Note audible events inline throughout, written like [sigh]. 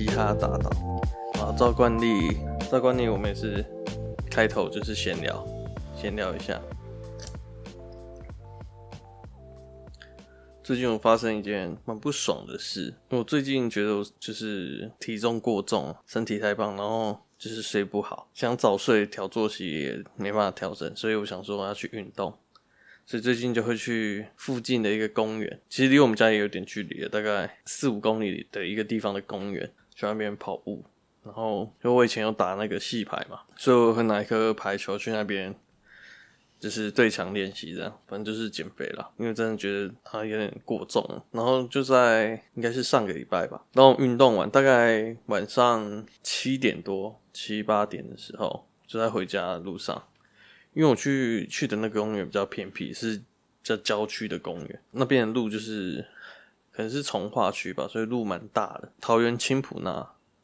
嘻哈打倒。啊，照惯例，照惯例，我们也是开头就是闲聊，闲聊一下。最近有发生一件蛮不爽的事，我最近觉得我就是体重过重，身体太胖，然后就是睡不好，想早睡调作息也没办法调整，所以我想说我要去运动。所以最近就会去附近的一个公园，其实离我们家也有点距离，大概四五公里的一个地方的公园，去那边跑步。然后，因为我以前有打那个戏排嘛，所以我会拿一颗排球去那边，就是对墙练习这样，反正就是减肥啦。因为真的觉得它有点过重。然后就在应该是上个礼拜吧，然后运动完大概晚上七点多、七八点的时候，就在回家的路上。因为我去去的那个公园比较偏僻，是比较郊区的公园，那边的路就是可能是从化区吧，所以路蛮大的。桃园青埔那，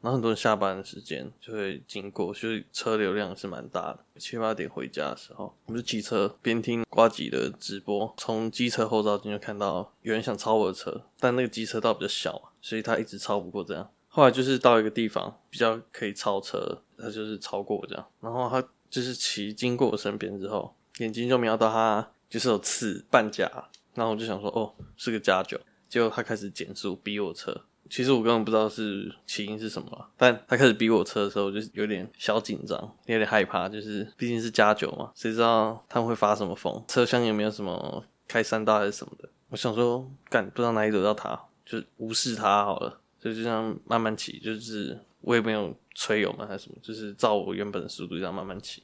然后很多人下班的时间就会经过，所以车流量是蛮大的。七八点回家的时候，我就骑车边听瓜吉的直播，从机车后照镜就看到有人想超我的车，但那个机车道比较小，所以他一直超不过这样。后来就是到一个地方比较可以超车，他就是超过我这样，然后他。就是骑经过我身边之后，眼睛就瞄到他就是有刺半甲，然后我就想说，哦，是个加九。结果他开始减速逼我车，其实我根本不知道是起因是什么，但他开始逼我车的时候，我就有点小紧张，有点害怕，就是毕竟是加九嘛，谁知道他们会发什么疯，车厢有没有什么开三道还是什么的？我想说，干不知道哪里惹到他，就无视他好了，所以就这样慢慢骑，就是我也没有。催油吗？还是什么？就是照我原本的速度这样慢慢骑，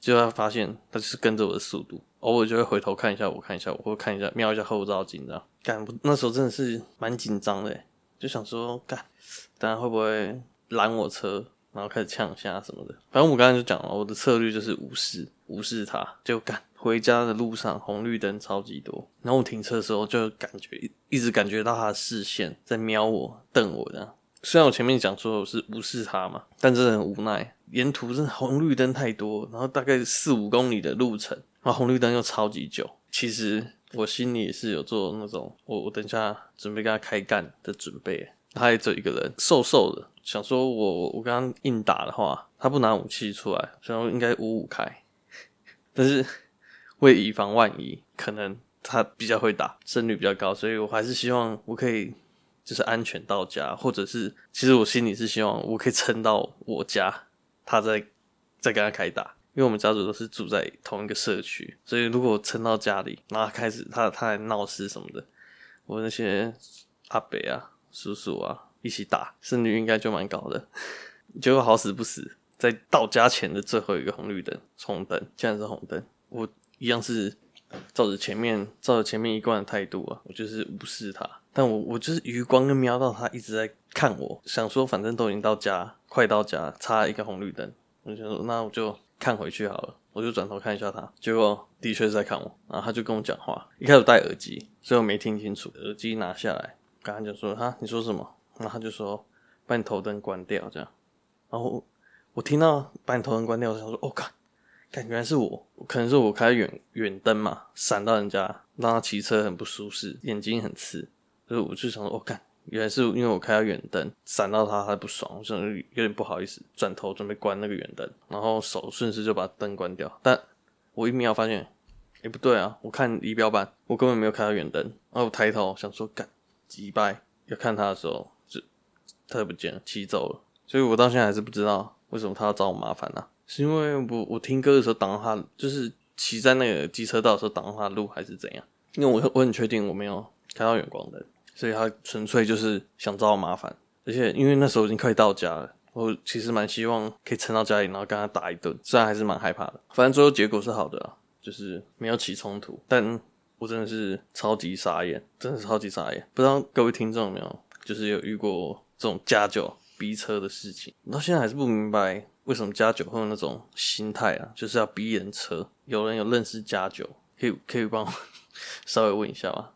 结果他发现他就是跟着我的速度，偶尔就会回头看一下我，看一下我，或看一下瞄一下后照镜，这样。干，那时候真的是蛮紧张的，就想说干，等下会不会拦我车，然后开始呛下什么的。反正我刚才就讲了，我的策略就是无视，无视他，就干。回家的路上红绿灯超级多，然后我停车的时候就感觉一一直感觉到他的视线在瞄我、瞪我这样。虽然我前面讲说我是无视他嘛，但真的很无奈。沿途真的红绿灯太多，然后大概四五公里的路程，然后红绿灯又超级久。其实我心里也是有做那种，我我等一下准备跟他开干的准备。他也只有一个人，瘦瘦的，想说我我刚刚硬打的话，他不拿武器出来，想说应该五五开。但是为以防万一，可能他比较会打，胜率比较高，所以我还是希望我可以。就是安全到家，或者是其实我心里是希望我可以撑到我家，他再再跟他开打，因为我们家族都是住在同一个社区，所以如果撑到家里，然后开始他他来闹事什么的，我那些阿伯啊、叔叔啊一起打，胜率应该就蛮高的。结果好死不死，在到家前的最后一个红绿灯，红灯竟然是红灯，我一样是照着前面照着前面一贯的态度啊，我就是无视他。但我我就是余光就瞄到他一直在看我，想说反正都已经到家，快到家，差一个红绿灯，我就说那我就看回去好了，我就转头看一下他，结果的确是在看我，然后他就跟我讲话，一开始戴耳机，所以我没听清楚，耳机拿下来，刚刚就说哈你说什么？然后他就说把你头灯关掉这样，然后我听到把你头灯关掉，我想说哦干，感觉还是我，可能是我开远远灯嘛，闪到人家，让他骑车很不舒适，眼睛很刺。所以我就想说，我、哦、干，原来是因为我开到远灯，闪到他，他不爽，我想有点不好意思，转头准备关那个远灯，然后手顺势就把灯关掉。但我一瞄发现，哎、不对啊，我看仪表板，我根本没有开到远灯。然后我抬头想说，干，击败，要看他的时候，就他就不见了，骑走了。所以我到现在还是不知道为什么他要找我麻烦呢、是因为我我听歌的时候挡到他，就是骑在那个机车道的时候挡到他路，还是怎样？因为我我很确定我没有开到远光灯。所以他纯粹就是想找我麻烦，而且因为那时候已经快到家了，我其实蛮希望可以撑到家里，然后跟他打一顿，虽然还是蛮害怕的。反正最后结果是好的啊，就是没有起冲突。但我真的是超级傻眼，真的是超级傻眼。不知道各位听众有没有，就是有遇过这种加九逼车的事情？到现在还是不明白为什么加九会有那种心态啊，就是要逼人车。有人有认识加九，可以可以帮我 [laughs] 稍微问一下吗？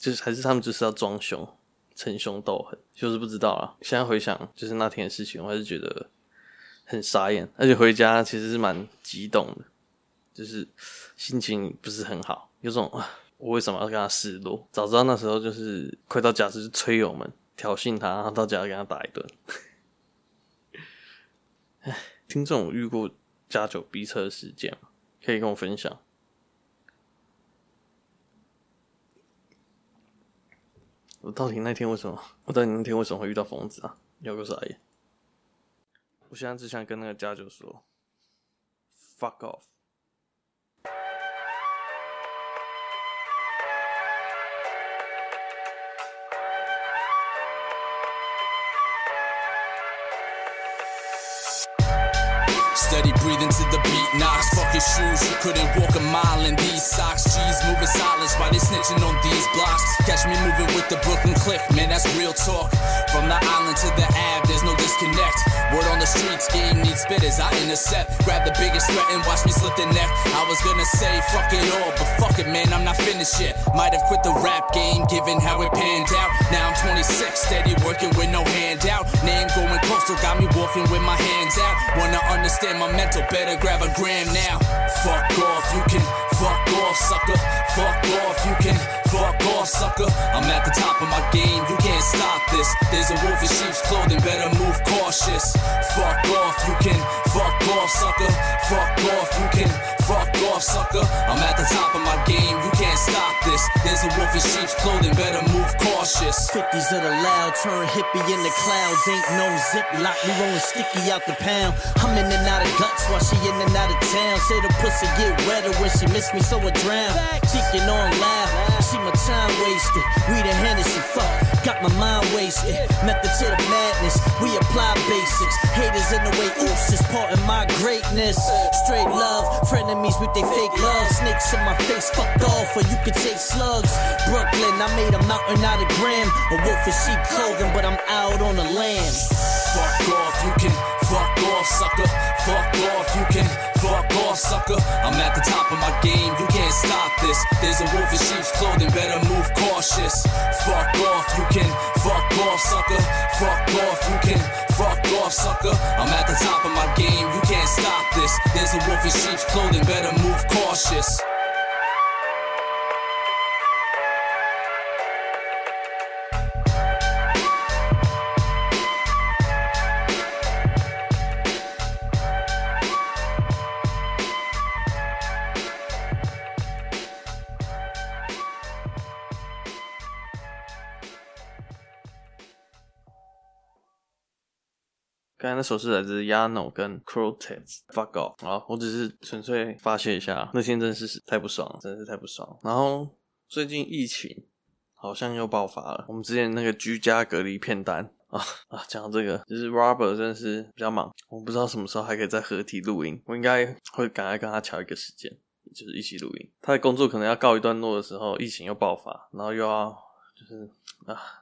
就是还是他们就是要装凶，逞凶斗狠，就是不知道啊。现在回想，就是那天的事情，我还是觉得很傻眼，而且回家其实是蛮激动的，就是心情不是很好，有种啊，我为什么要跟他示弱？早知道那时候就是快到家就是催我们，挑衅他，然后到家给他打一顿。哎，听众有遇过加酒逼车的事件？可以跟我分享。我到底那天为什么？我到底那天为什么会遇到疯子啊？有个啥耶？我现在只想跟那个家就说，fuck off。Steady breathing to the beat knocks. Fuck your shoes, you couldn't walk a mile in these socks. G's moving silence while they snitching on these blocks. Catch me moving with the Brooklyn click, man, that's real talk. From the island to the Ave, there's no disconnect. Word on the streets, game needs spitters, I intercept. Grab the biggest threat and watch me slip the neck. I was gonna say fuck it all, but fuck it, man, I'm not finished yet. Might have quit the rap game, given how it panned out. Now I'm 26, steady working with no handout. Got me walking with my hands out. Wanna understand my mental, better grab a gram now. Fuck off, you can fuck off, sucker. Fuck off, you can fuck off, sucker. I'm at the top of my game, you can't stop this. There's a wolf in sheep's clothing, better move cautious. Fuck off, you can fuck off, sucker. Fuck off, you can fuck off, sucker. I'm at the top of my game, you can't stop this. There's a wolf in sheep's clothing, better move cautious. 50s of the loud, turn hippie in the clouds. Ain't no zip lock, we rolling sticky out the pound. I'm in and out of guts while she in and out of town. Say the pussy get wetter when she miss me, so I drown. Thinking on loud, see my time wasted. We the Hennessy, fuck, got my mind wasted. Method to the madness, we apply basics. Haters in the way, oops, is part of my greatness. Straight love, frenemies with they fake love. Snakes in my face, fuck off, or you can take slugs. Brooklyn, I made a mountain out of gram. A wolf in sheep clothing, but I'm out on the land. Fuck off, you can fuck off, sucker. Fuck off, you can fuck off, sucker. I'm at the top of my game, you can't stop this. There's a wolf in sheep's clothing, better move cautious. Fuck off, you can fuck off, sucker. Fuck off, you can fuck off, sucker. I'm at the top of my game, you can't stop this. There's a wolf in sheep's clothing, better move cautious. 刚才那首是来自 Yano 跟 Cortez，Fuck Off。好，我只是纯粹发泄一下，那天真是太不爽了，真是太不爽。然后最近疫情好像又爆发了，我们之前那个居家隔离片单啊啊，讲到这个，就是 Robert 真的是比较忙，我不知道什么时候还可以再合体录音，我应该会赶快跟他乔一个时间，就是一起录音。他的工作可能要告一段落的时候，疫情又爆发，然后又要就是啊。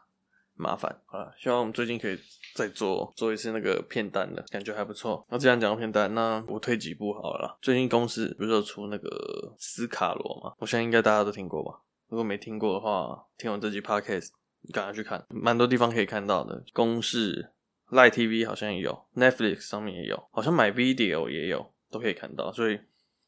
麻烦好了，希望我们最近可以再做做一次那个片单的感觉还不错。那既然讲到片单，那我推几部好了。最近公司不是有出那个斯卡罗吗？我相信应该大家都听过吧。如果没听过的话，听完这集 podcast，你赶快去看，蛮多地方可以看到的。公式、Line TV 好像也有，Netflix 上面也有，好像 MyVideo 也有，都可以看到。所以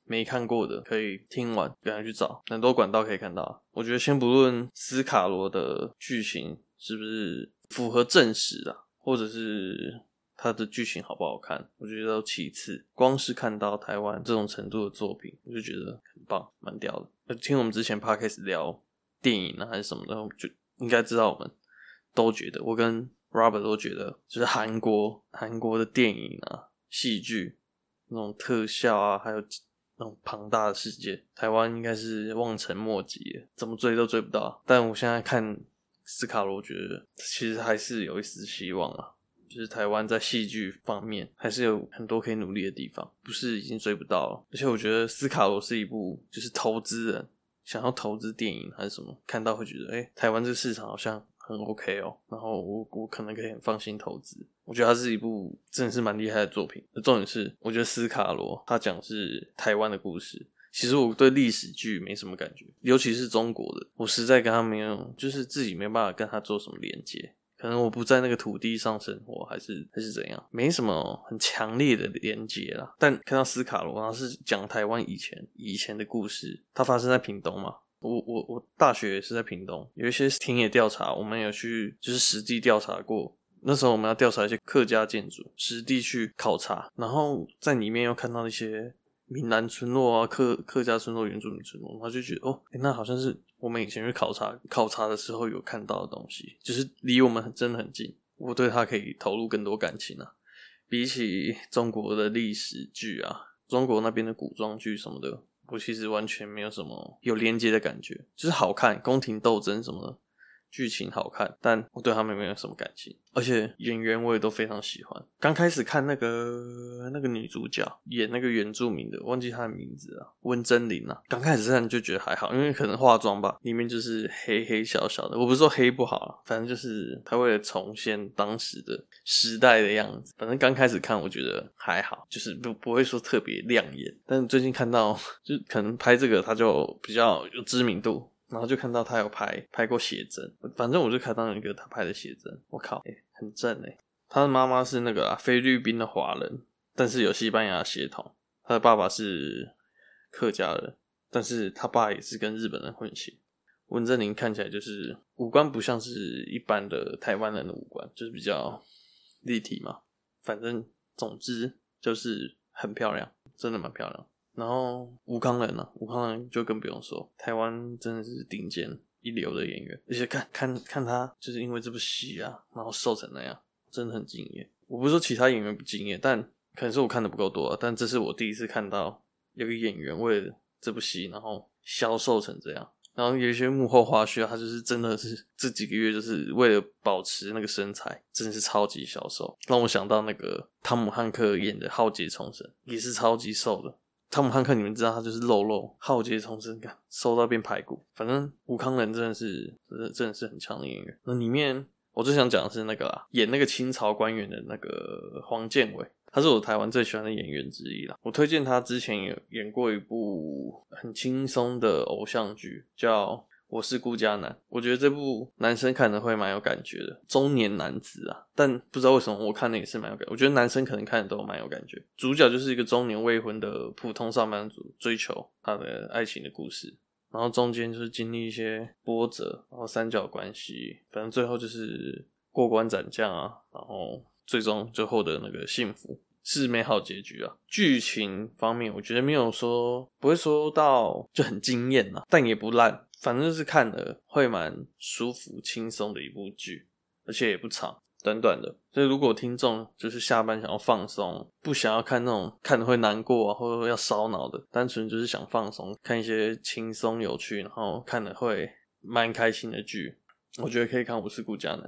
没看过的可以听完赶快去找，很多管道可以看到。我觉得先不论斯卡罗的剧情。是不是符合正史啊？或者是它的剧情好不好看？我觉得都其次，光是看到台湾这种程度的作品，我就觉得很棒，蛮屌的。听我们之前 podcast 聊电影啊，还是什么的，就应该知道我们都觉得，我跟 Robert 都觉得，就是韩国韩国的电影啊、戏剧那种特效啊，还有那种庞大的世界，台湾应该是望尘莫及，怎么追都追不到。但我现在看。斯卡罗，觉得其实还是有一丝希望啊，就是台湾在戏剧方面还是有很多可以努力的地方，不是已经追不到了。而且我觉得斯卡罗是一部就是投资人想要投资电影还是什么，看到会觉得，诶、欸，台湾这个市场好像很 OK 哦，然后我我可能可以很放心投资。我觉得它是一部真的是蛮厉害的作品。重点是，我觉得斯卡罗他讲是台湾的故事。其实我对历史剧没什么感觉，尤其是中国的，我实在跟他没有，就是自己没办法跟他做什么连接。可能我不在那个土地上生活，还是还是怎样，没什么很强烈的连接啦。但看到斯卡罗，然后是讲台湾以前以前的故事，它发生在屏东嘛，我我我大学也是在屏东，有一些田野调查，我们有去就是实地调查过。那时候我们要调查一些客家建筑，实地去考察，然后在里面又看到一些闽南村落啊、客客家村落、原住民村落，他就觉得哦，那好像是我们以前去考察考察的时候有看到的东西，就是离我们真的很近，我对它可以投入更多感情啊。比起中国的历史剧啊，中国那边的古装剧什么的，我其实完全没有什么有连接的感觉，就是好看，宫廷斗争什么的。剧情好看，但我对他们没有什么感情，而且演员我也都非常喜欢。刚开始看那个那个女主角演那个原住民的，忘记她的名字了，温贞菱啊。刚开始看就觉得还好，因为可能化妆吧，里面就是黑黑小小的。我不是说黑不好，反正就是她为了重现当时的时代的样子。反正刚开始看我觉得还好，就是不不会说特别亮眼。但最近看到，[laughs] 就可能拍这个他就比较有知名度。然后就看到他有拍拍过写真，反正我就看到一个他拍的写真，我靠，哎、很正哎。他的妈妈是那个菲律宾的华人，但是有西班牙血统。他的爸爸是客家人，但是他爸也是跟日本人混血。温贞菱看起来就是五官不像是一般的台湾人的五官，就是比较立体嘛。反正总之就是很漂亮，真的蛮漂亮。然后吴慷仁呢、吴慷仁就更不用说，台湾真的是顶尖一流的演员，而且看看看他，就是因为这部戏啊，然后瘦成那样，真的很敬业。我不是说其他演员不敬业，但可能是我看的不够多啊。但这是我第一次看到有个演员为了这部戏，然后消瘦成这样。然后有一些幕后花絮啊，他就是真的是这几个月就是为了保持那个身材，真的是超级消瘦，让我想到那个汤姆汉克演的《浩劫重生》，也是超级瘦的。汤姆汉克，你们知道他就是肉肉，浩劫重生，感瘦到变排骨。反正吴康人真的是，真的真的是很强的演员。那里面我最想讲的是那个啦，演那个清朝官员的那个黄建伟，他是我台湾最喜欢的演员之一啦。我推荐他之前有演过一部很轻松的偶像剧，叫。我是顾家男，我觉得这部男生看的会蛮有感觉的，中年男子啊，但不知道为什么我看的也是蛮有感觉。我觉得男生可能看的都蛮有感觉。主角就是一个中年未婚的普通上班族，追求他的爱情的故事，然后中间就是经历一些波折，然后三角关系，反正最后就是过关斩将啊，然后最终就获得那个幸福，是美好结局啊。剧情方面，我觉得没有说不会说到就很惊艳啊，但也不烂。反正就是看了会蛮舒服、轻松的一部剧，而且也不长，短短的。所以如果听众就是下班想要放松，不想要看那种看的会难过啊，或者要烧脑的，单纯就是想放松，看一些轻松有趣，然后看了会蛮开心的剧，我觉得可以看《我是顾家男》，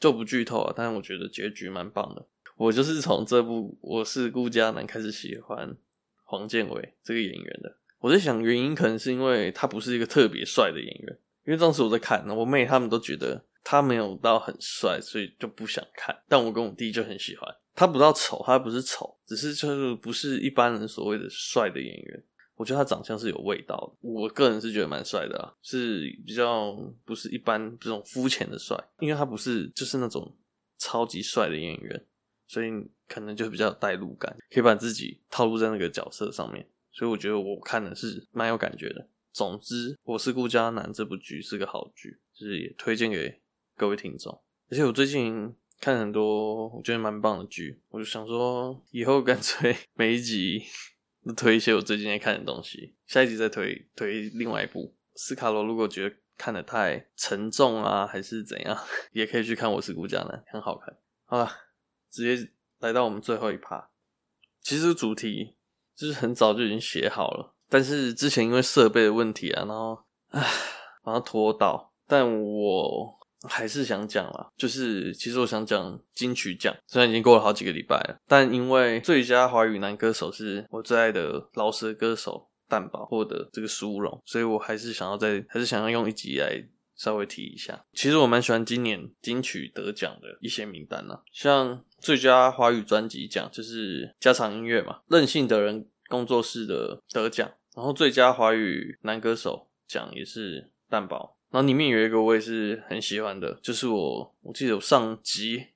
就不剧透啊。但是我觉得结局蛮棒的。我就是从这部《我是顾家男》开始喜欢黄建伟这个演员的。我在想，原因可能是因为他不是一个特别帅的演员，因为当时我在看，我妹他们都觉得他没有到很帅，所以就不想看。但我跟我弟就很喜欢他，不到丑，他不是丑，只是就是不是一般人所谓的帅的演员。我觉得他长相是有味道的，我个人是觉得蛮帅的啊，是比较不是一般这种肤浅的帅，因为他不是就是那种超级帅的演员，所以可能就比较有代入感，可以把自己套入在那个角色上面。所以我觉得我看的是蛮有感觉的。总之，我是顾家男这部剧是个好剧，就是也推荐给各位听众。而且我最近看很多我觉得蛮棒的剧，我就想说以后干脆 [laughs] 每一集都推一些我最近在看的东西，下一集再推推另外一部。斯卡罗如果觉得看得太沉重啊，还是怎样，[laughs] 也可以去看我是顾家男，很好看。好了，直接来到我们最后一趴，其实主题。就是很早就已经写好了，但是之前因为设备的问题啊，然后唉，把它拖到。但我还是想讲啦，就是其实我想讲金曲奖，虽然已经过了好几个礼拜了，但因为最佳华语男歌手是我最爱的饶舌歌手蛋宝获得这个殊荣，所以我还是想要在，还是想要用一集来稍微提一下。其实我蛮喜欢今年金曲得奖的一些名单啦，像最佳华语专辑奖就是家常音乐嘛，任性的人。工作室的得奖，然后最佳华语男歌手奖也是蛋堡，然后里面有一个我也是很喜欢的，就是我我记得我上集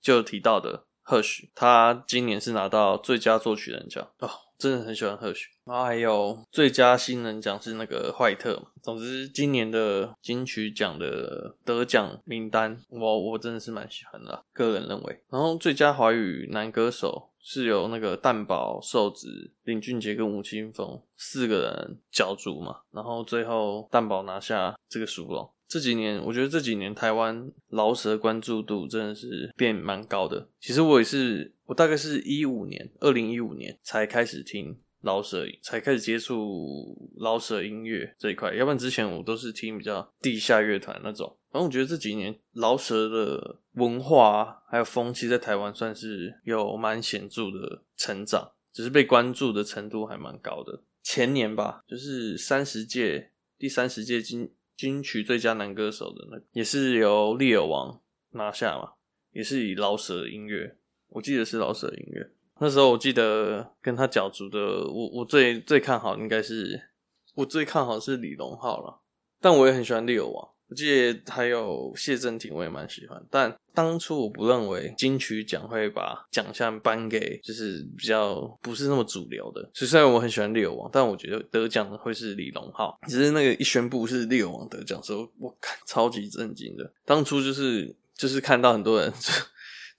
就提到的 Hush，他今年是拿到最佳作曲人奖哦，真的很喜欢 Hush。然后还有最佳新人奖是那个坏特嘛。总之，今年的金曲奖的得奖名单，我我真的是蛮喜欢的，个人认为。然后最佳华语男歌手是由那个蛋堡、瘦子、林俊杰跟吴青峰四个人角逐嘛。然后最后蛋堡拿下这个殊荣。这几年，我觉得这几年台湾饶舌关注度真的是变蛮高的。其实我也是，我大概是一五年，二零一五年才开始听。饶舌才开始接触饶舌音乐这一块，要不然之前我都是听比较地下乐团那种。然后我觉得这几年饶舌的文化还有风气在台湾算是有蛮显著的成长，只是被关注的程度还蛮高的。前年吧，就是三十届第三十届金金曲最佳男歌手的那个，也是由利尔王拿下嘛，也是以饶舌音乐，我记得是老舍音乐。那时候我记得跟他角逐的，我我最最看好应该是我最看好是李荣浩了，但我也很喜欢利尔王，我记得还有谢震廷我也蛮喜欢，但当初我不认为金曲奖会把奖项颁给就是比较不是那么主流的，所以虽然我很喜欢利尔王，但我觉得得奖的会是李荣浩。只是那个一宣布是利尔王得奖时候，我看超级震惊的，当初就是就是看到很多人就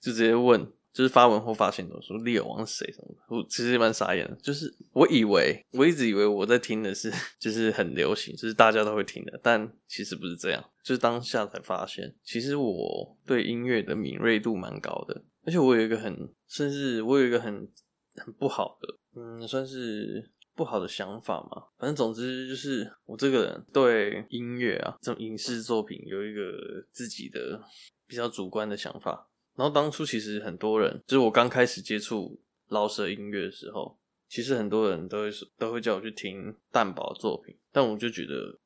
[laughs] 就直接问。就是发文后发现都说猎王是谁什么的，我其实蛮傻眼的。就是我以为我一直以为我在听的是就是很流行，就是大家都会听的，但其实不是这样。就是当下才发现，其实我对音乐的敏锐度蛮高的，而且我有一个很，甚至我有一个很很不好的，嗯，算是不好的想法嘛。反正总之就是我这个人对音乐啊这种影视作品有一个自己的比较主观的想法。然后当初其实很多人，就是我刚开始接触饶舌音乐的时候，其实很多人都会说，都会叫我去听蛋堡作品，但我就觉得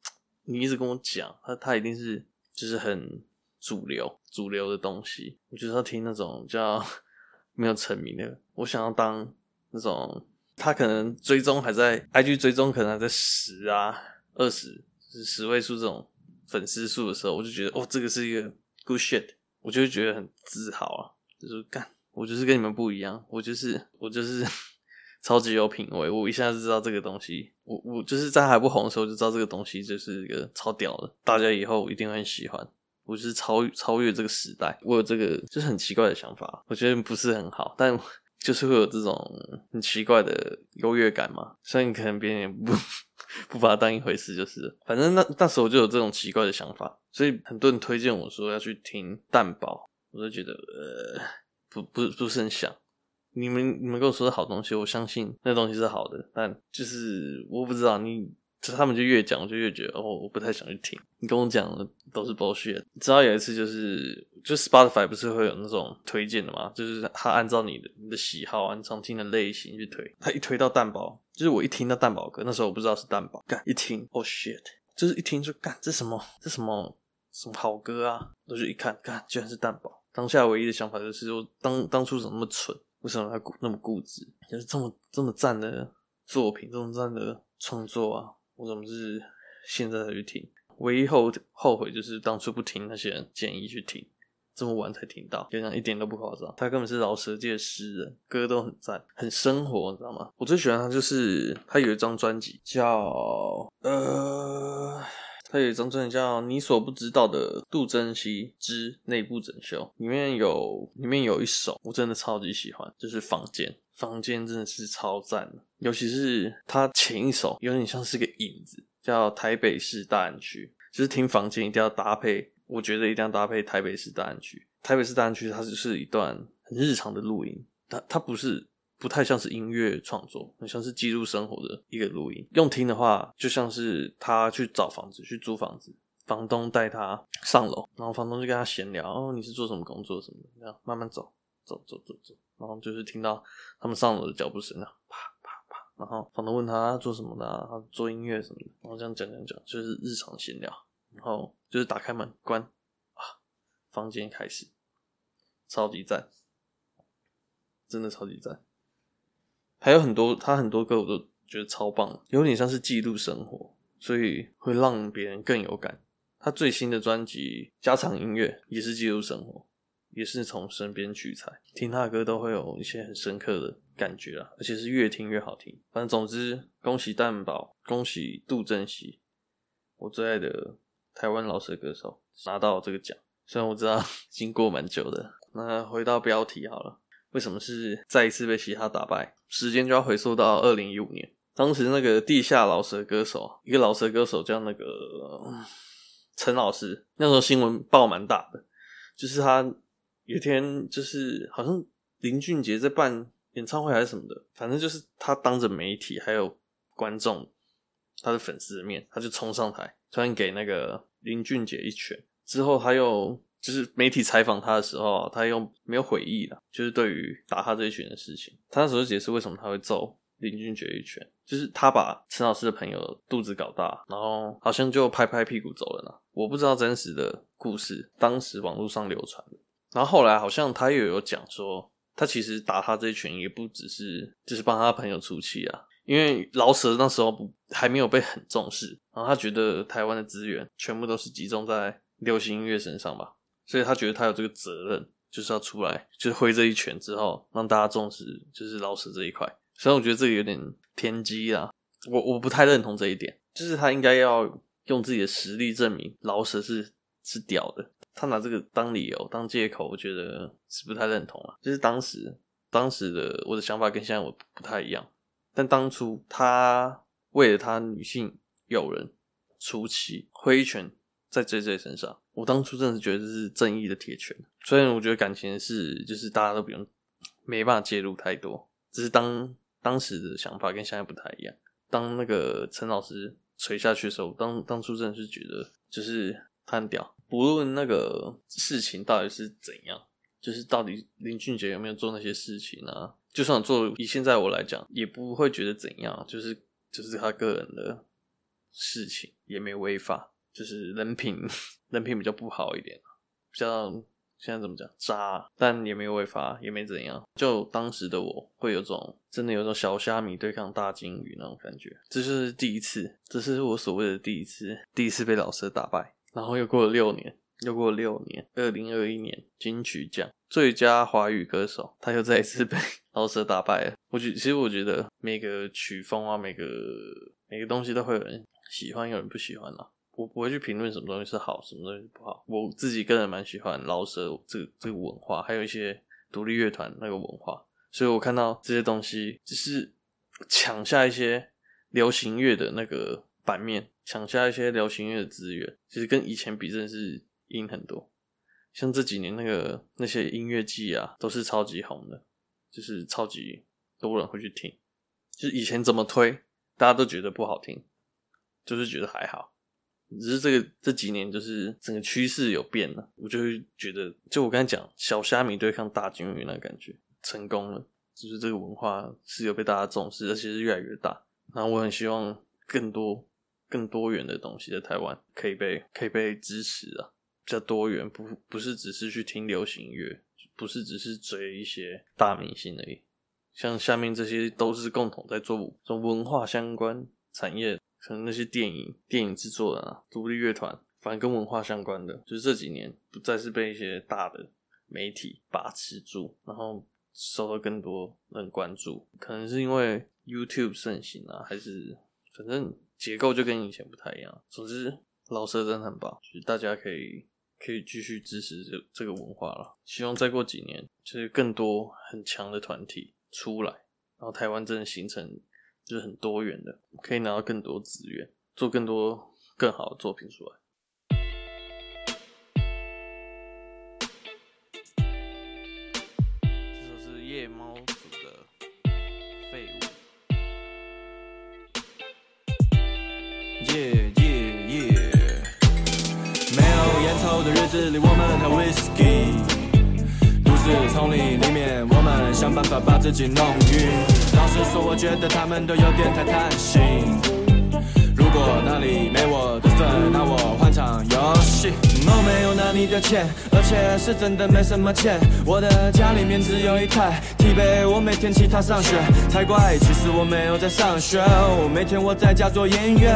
你一直跟我讲，他他一定是就是很主流主流的东西，我就是要听那种叫 [laughs] 没有成名的，我想要当那种他可能追踪还在 IG 追踪可能还在十啊二十就是十位数这种粉丝数的时候，我就觉得哦，这个是一个 good shit。我就会觉得很自豪啊，就是干，我就是跟你们不一样，我就是我就是 [laughs] 超级有品味，我一下就知道这个东西，我我就是在还不红的时候就知道这个东西就是一个超屌的，大家以后一定会很喜欢，我就是超超越这个时代，我有这个就是很奇怪的想法，我觉得不是很好，但 [laughs] 就是会有这种很奇怪的优越感嘛，虽然可能别人也不 [laughs] 不把它当一回事，就是反正那那时候我就有这种奇怪的想法。所以很多人推荐我说要去听蛋堡，我就觉得呃不不不是很想。你们你们跟我说的好东西，我相信那东西是好的，但就是我不知道你，就他们就越讲我就越觉得哦，我不太想去听。你跟我讲的都是 bullshit。直到有一次就是就 Spotify 不是会有那种推荐的嘛，就是他按照你的你的喜好、啊，你常听的类型去推。他一推到蛋堡，就是我一听到蛋堡歌，那时候我不知道是蛋堡，干一听哦 shit，就是一听就干这什么这什么。什么好歌啊！我就一看，看，居然是蛋堡。当下唯一的想法就是说，当当初怎么那么蠢？为什么他那么固执？就是这么这么赞的作品，这么赞的创作啊！我怎么是现在才去听？唯一后后悔就是当初不听那些人建议去听，这么晚才听到，就像一点都不夸张。他根本是饶舌界的诗人，歌都很赞，很生活，你知道吗？我最喜欢他就是他有一张专辑叫呃。他有一张专辑叫《你所不知道的杜珍熙之内部整修》，里面有里面有一首我真的超级喜欢，就是《房间》。房间真的是超赞的，尤其是他前一首有点像是个影子，叫《台北市大安区》。就是听《房间》一定要搭配，我觉得一定要搭配《台北市大安区》。台北市大安区它只是一段很日常的录音，它它不是。不太像是音乐创作，很像是记录生活的一个录音。用听的话，就像是他去找房子、去租房子，房东带他上楼，然后房东就跟他闲聊：“哦，你是做什么工作什么的？”这样慢慢走，走走走走，然后就是听到他们上楼的脚步声，啪啪啪。然后房东问他，做什么的啊？他做音乐什么的。然后这样讲讲讲，就是日常闲聊。然后就是打开门关啊，房间开始，超级赞，真的超级赞。还有很多，他很多歌我都觉得超棒，有点像是记录生活，所以会让别人更有感。他最新的专辑《家常音乐》也是记录生活，也是从身边取材，听他的歌都会有一些很深刻的感觉啊，而且是越听越好听。反正总之，恭喜蛋宝，恭喜杜振熙，我最爱的台湾饶舌歌手拿到这个奖。虽然我知道 [laughs] 经过蛮久的，那回到标题好了，为什么是再一次被嘻哈打败？时间就要回溯到二零一五年，当时那个地下饶舌歌手，一个饶舌歌手叫那个陈老师，那时候新闻报蛮大的，就是他有一天就是好像林俊杰在办演唱会还是什么的，反正就是他当着媒体还有观众他的粉丝的面，他就冲上台，突然给那个林俊杰一拳，之后他又就是媒体采访他的时候，他又没有悔意了，就是对于打他这一拳的事情，他那时候解释为什么他会揍林俊杰一拳，就是他把陈老师的朋友肚子搞大，然后好像就拍拍屁股走了呢。我不知道真实的故事，当时网络上流传。然后后来好像他又有讲说，他其实打他这一拳也不只是就是帮他朋友出气啊，因为饶舌那时候不还没有被很重视，然后他觉得台湾的资源全部都是集中在流行音乐身上吧，所以他觉得他有这个责任，就是要出来就是挥这一拳之后，让大家重视就是饶舌这一块。所以我觉得这个有点偏激啊，我我不太认同这一点，就是他应该要。用自己的实力证明饶舌是是屌的，他拿这个当理由当借口，我觉得是不太认同啊。就是当时当时的我的想法跟现在我不太一样，但当初他为了他女性友人出气挥拳在 JJ 身上，我当初真的是觉得这是正义的铁拳。虽然我觉得感情的事就是大家都不用没办法介入太多，只是当当时的想法跟现在不太一样。当那个陈老师。垂下去的时候，当当初真的是觉得就是他很屌，不论那个事情到底是怎样，就是到底林俊杰有没有做那些事情啊？就算做，以现在我来讲，也不会觉得怎样，就是就是他个人的事情，也没违法，就是人品人品比较不好一点，比较。现在怎么讲？渣，但也没有违法，也没怎样。就当时的我会有种真的有种小虾米对抗大鲸鱼那种感觉。这就是第一次，这是我所谓的第一次，第一次被老师打败。然后又过了六年，又过了六年，二零二一年金曲奖最佳华语歌手，他又再一次被 [laughs] 老舍打败了。我觉，其实我觉得每个曲风啊，每个每个东西都会有人喜欢，有人不喜欢啊。我不会去评论什么东西是好，什么东西不好。我自己个人蛮喜欢老舍这这个文化，还有一些独立乐团那个文化。所以我看到这些东西，只是抢下一些流行乐的那个版面，抢下一些流行乐的资源，其实跟以前比真的是硬很多。像这几年那个那些音乐季啊，都是超级红的，就是超级多人会去听。就是以前怎么推，大家都觉得不好听，就是觉得还好。只是这个这几年，就是整个趋势有变了，我就会觉得，就我刚才讲小虾米对抗大鲸鱼那感觉成功了，就是这个文化是有被大家重视，而且是越来越大。然后我很希望更多更多元的东西在台湾可以被可以被支持啊，比较多元，不不是只是去听流行乐，不是只是追一些大明星而已。像下面这些都是共同在做这种文化相关产业。可能那些电影、电影制作人啊、独立乐团，反正跟文化相关的，就是这几年不再是被一些大的媒体把持住，然后受到更多人关注。可能是因为 YouTube 盛行啊，还是反正结构就跟以前不太一样。总之，老师真的很棒，就是大家可以可以继续支持这这个文化了。希望再过几年，就是更多很强的团体出来，然后台湾真的形成。就是很多元的，可以拿到更多资源，做更多更好的作品出来。里，我们喝 whisky。都市丛林里面，我们想办法把自己弄晕。老实说，我觉得他们都有点太贪心。如果那里没我的份，那我换场游戏。我没有拿你的钱，而且是真的没什么钱。我的家里面只有一台 T 杯，我每天骑它上学才怪。其实我没有在上学，每天我在家做音乐。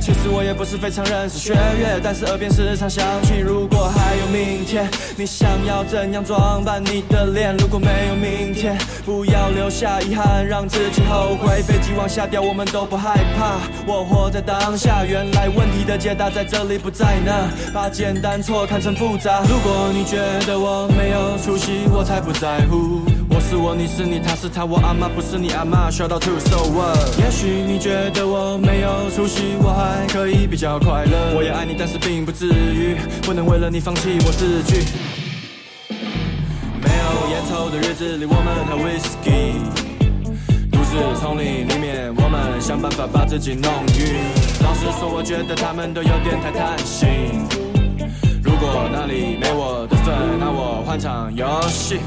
其实我也不是非常认识学乐，但是耳边时常想起，如果还有明天，你想要怎样装扮你的脸？如果没有明天，不要留下遗憾，让自己后悔。飞机往下掉，我们都不害怕。我活在当下，原来问题的解答在这里不在那，把简单错看成复杂。如果你觉得我没有出息，我才不在乎。我是我，你是你，他是他，我阿妈不是你阿妈。Shout out to so what？也许你觉得我没有出息，我还可以比较快乐。我也爱你，但是并不至于不能为了你放弃我自己。没有烟抽的日子里，我们喝 whisky。独自丛林里面，我们想办法把自己弄晕。老实说，我觉得他们都有点太贪心。如果那里没我的份，那我换场游戏。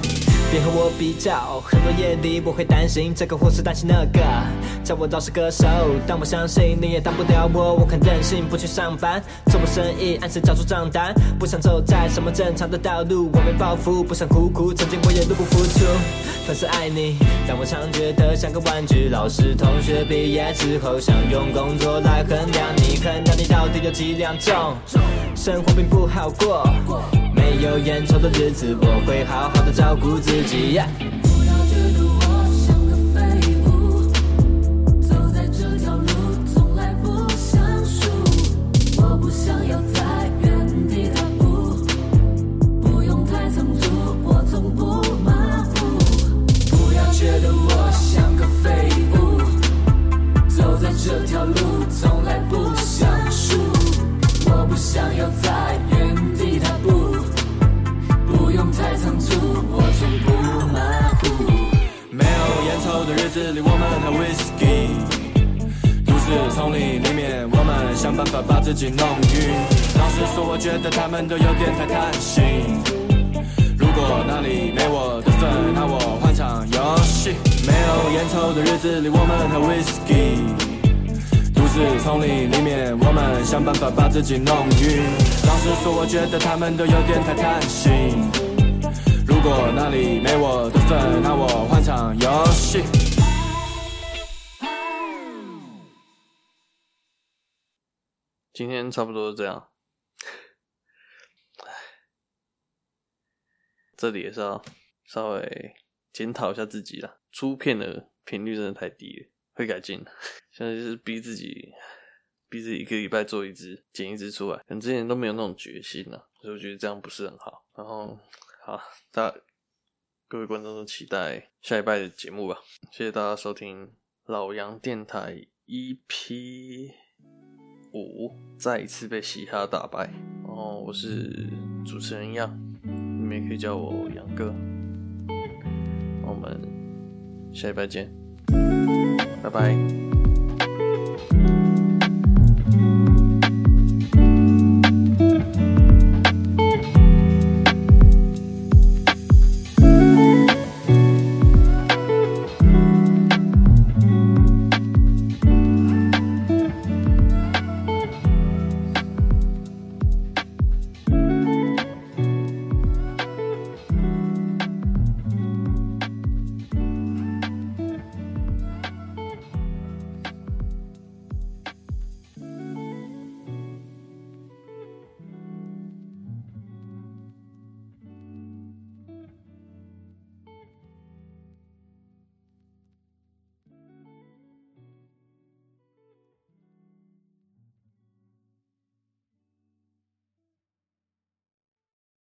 别和我比较，很多夜里我会担心这个或是担心那个，叫我饶舌歌手，但我相信你也当不了我。我很任性，不去上班，做我生意，按时交出账单，不想走在什么正常的道路。我没抱负，不想苦苦，曾经我也入不敷出。粉丝爱你，但我常觉得像个玩具。老师同学毕业之后，想用工作来衡量你，衡量你到底有几两重。生活并不好过。没有烟抽的日子，我会好好的照顾自己。丛林里面，我们想办法把自己弄晕。老实说，我觉得他们都有点太贪心。如果那里没我的份，那我换场游戏。没有烟抽的日子里，我们喝 whisky。都市丛林里面，我们想办法把自己弄晕。老实说，我觉得他们都有点太贪心。如果那里没我的份，那我换场游戏。今天差不多是这样，这里也是要稍微检讨一下自己啦。出片的频率真的太低了，会改进。[laughs] 现在就是逼自己，逼自己一个礼拜做一支，剪一支出来。可能之前都没有那种决心了，所以我觉得这样不是很好。然后，好，大各位观众都期待下一拜的节目吧。谢谢大家收听老杨电台 EP。五再一次被嘻哈打败，哦我是主持人杨，你们也可以叫我杨哥，我们下礼拜见，拜拜。